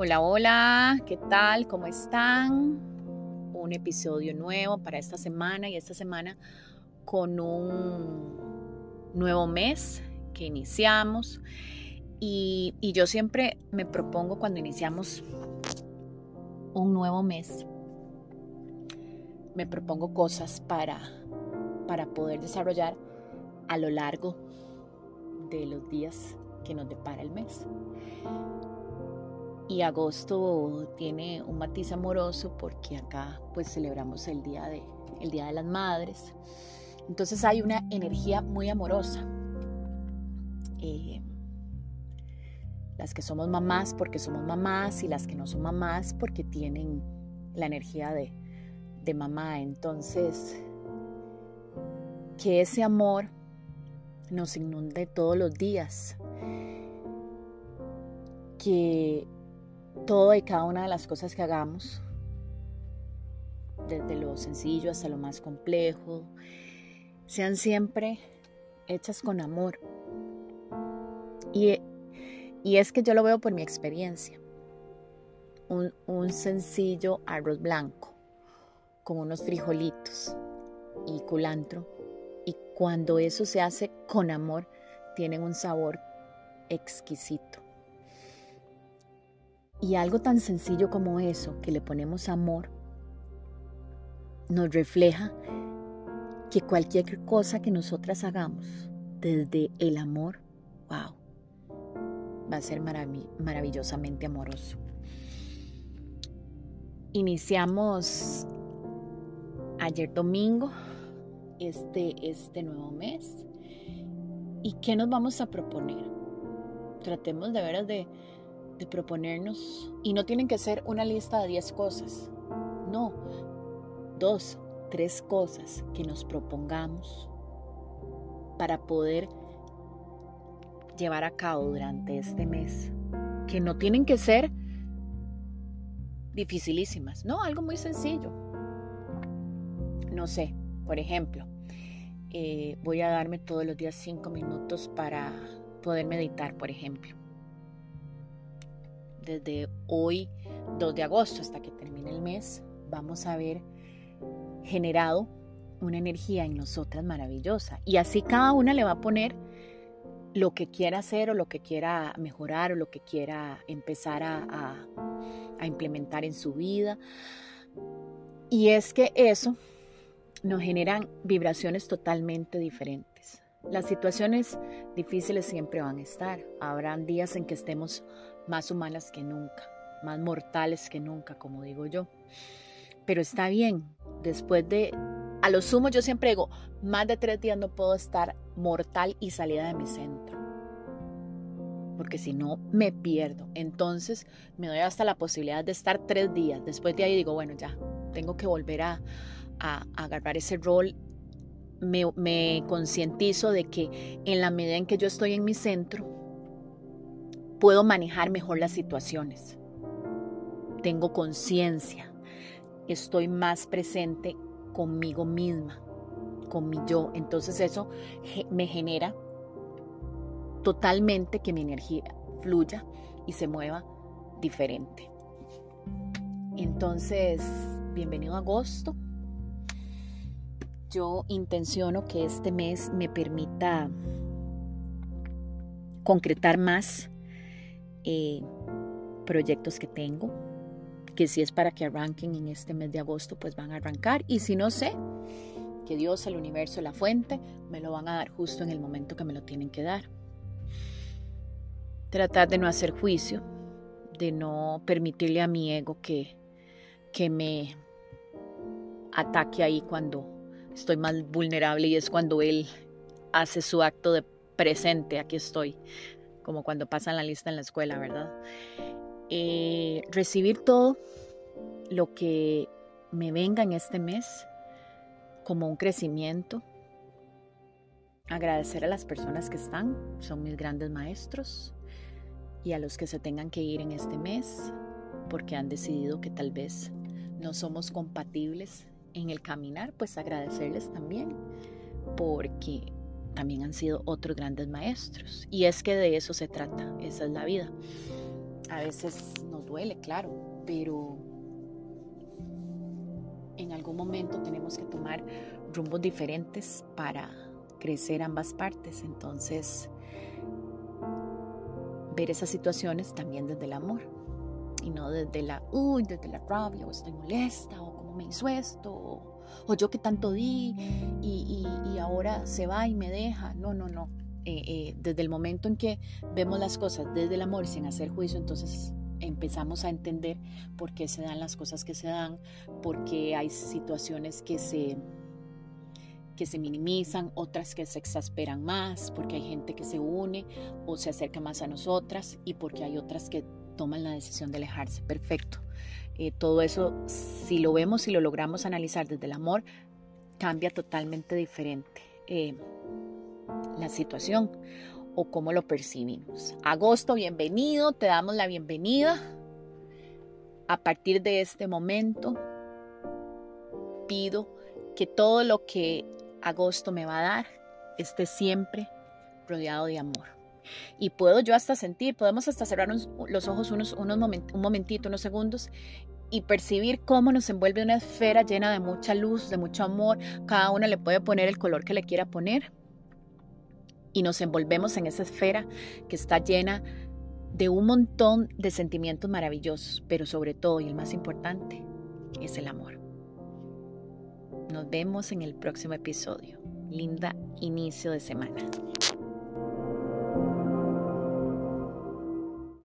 Hola, hola, ¿qué tal? ¿Cómo están? Un episodio nuevo para esta semana y esta semana con un nuevo mes que iniciamos. Y, yo siempre me propongo cuando iniciamos un nuevo mes, me propongo cosas para, para poder desarrollar a lo largo de los días que nos depara el mes. Y agosto tiene un matiz amoroso porque acá pues celebramos el día de, el día de las madres. Entonces hay una energía muy amorosa. Eh, las que somos mamás porque somos mamás y las que no son mamás porque tienen la energía de, de mamá. Entonces, que ese amor nos inunde todos los días. Que todo y cada una de las cosas que hagamos, desde lo sencillo hasta lo más complejo, sean siempre hechas con amor. Y, es que yo lo veo por mi experiencia. Un, un sencillo arroz blanco con unos frijolitos y culantro. Y cuando eso se hace con amor, tienen un sabor exquisito. Y algo tan sencillo como eso, que le ponemos amor, nos refleja que cualquier cosa que nosotras hagamos desde el amor, wow, va a ser maravillosamente amoroso. Iniciamos ayer domingo este, este nuevo mes. ¿Y qué nos vamos a proponer? Tratemos de veras de, de proponernos, y no tienen que ser una lista de 10 cosas, no, dos, tres cosas que nos propongamos para poder llevar a cabo durante este mes, que no tienen que ser dificilísimas, no, algo muy sencillo. No sé, por ejemplo, eh, voy a darme todos los días cinco minutos para poder meditar, por ejemplo desde hoy 2 de agosto hasta que termine el mes, vamos a ver generado una energía en nosotras maravillosa. Y así cada una le va a poner lo que quiera hacer o lo que quiera mejorar o lo que quiera empezar a, a implementar en su vida. Y es que eso nos generan vibraciones totalmente diferentes. Las situaciones difíciles siempre van a estar. Habrán días en que estemos más humanas que nunca, más mortales que nunca, como digo yo. Pero está bien, después de, a lo sumo yo siempre digo, más de tres días no puedo estar mortal y salida de mi centro. Porque si no, me pierdo. Entonces me doy hasta la posibilidad de estar tres días. Después de ahí digo, bueno, ya, tengo que volver a, a, agarrar ese rol me, me, concientizo de que en la medida en que yo estoy en mi centro, puedo manejar mejor las situaciones. Tengo conciencia. Estoy más presente conmigo misma, con mi yo. Entonces eso me genera totalmente que mi energía fluya y se mueva diferente. Entonces, bienvenido a agosto. Yo intenciono que este mes me permita concretar más eh, proyectos que tengo, que si es para que arranquen en este mes de agosto, pues van a arrancar. Y si no sé, que Dios, el universo, la fuente, me lo van a dar justo en el momento que me lo tienen que dar. Tratar de no hacer juicio, de no permitirle a mi ego que, que me ataque ahí cuando estoy más vulnerable y es cuando él hace su acto de presente, aquí estoy, como cuando pasan la lista en la escuela, ¿verdad? Eh, recibir todo lo que me venga en este mes como un crecimiento. Agradecer a las personas que están, son mis grandes maestros, y a los que se tengan que ir en este mes porque han decidido que tal vez no somos compatibles en el caminar, pues agradecerles también porque también han sido otros grandes maestros. Y es que de eso se trata, esa es la vida. A veces nos duele, claro, pero en algún momento tenemos que tomar rumbos diferentes para crecer ambas partes. Entonces, ver esas situaciones también desde el amor y no desde la, uy, desde la rabia o estoy molesta o cómo me hizo esto yo que tanto di y, ahora se va y me deja. No, no, no. Eh, eh, desde el momento en que vemos las cosas desde el amor y sin hacer juicio, entonces empezamos a entender por qué se dan las cosas que se dan, por qué hay situaciones que se que se minimizan, otras que se exasperan más, porque hay gente que se une o se acerca más a nosotras y porque hay otras que toman la decisión de alejarse. Perfecto. Eh, todo eso, si lo vemos y lo logramos analizar desde el amor, cambia totalmente diferente eh, la situación o cómo lo percibimos. Agosto, bienvenido, te damos la bienvenida. A partir de este momento, pido que todo lo que agosto me va a dar esté siempre rodeado de amor. Y puedo yo hasta sentir, podemos hasta cerrar los ojos unos, unos un momentito, unos segundos y percibir cómo nos envuelve una esfera llena de mucha luz, de mucho amor. Cada una le puede poner el color que le quiera poner. Y nos envolvemos en esa esfera que está llena de un montón de sentimientos maravillosos, pero sobre todo, y el más importante, es el amor. Nos vemos en el próximo episodio. Linda inicio de semana.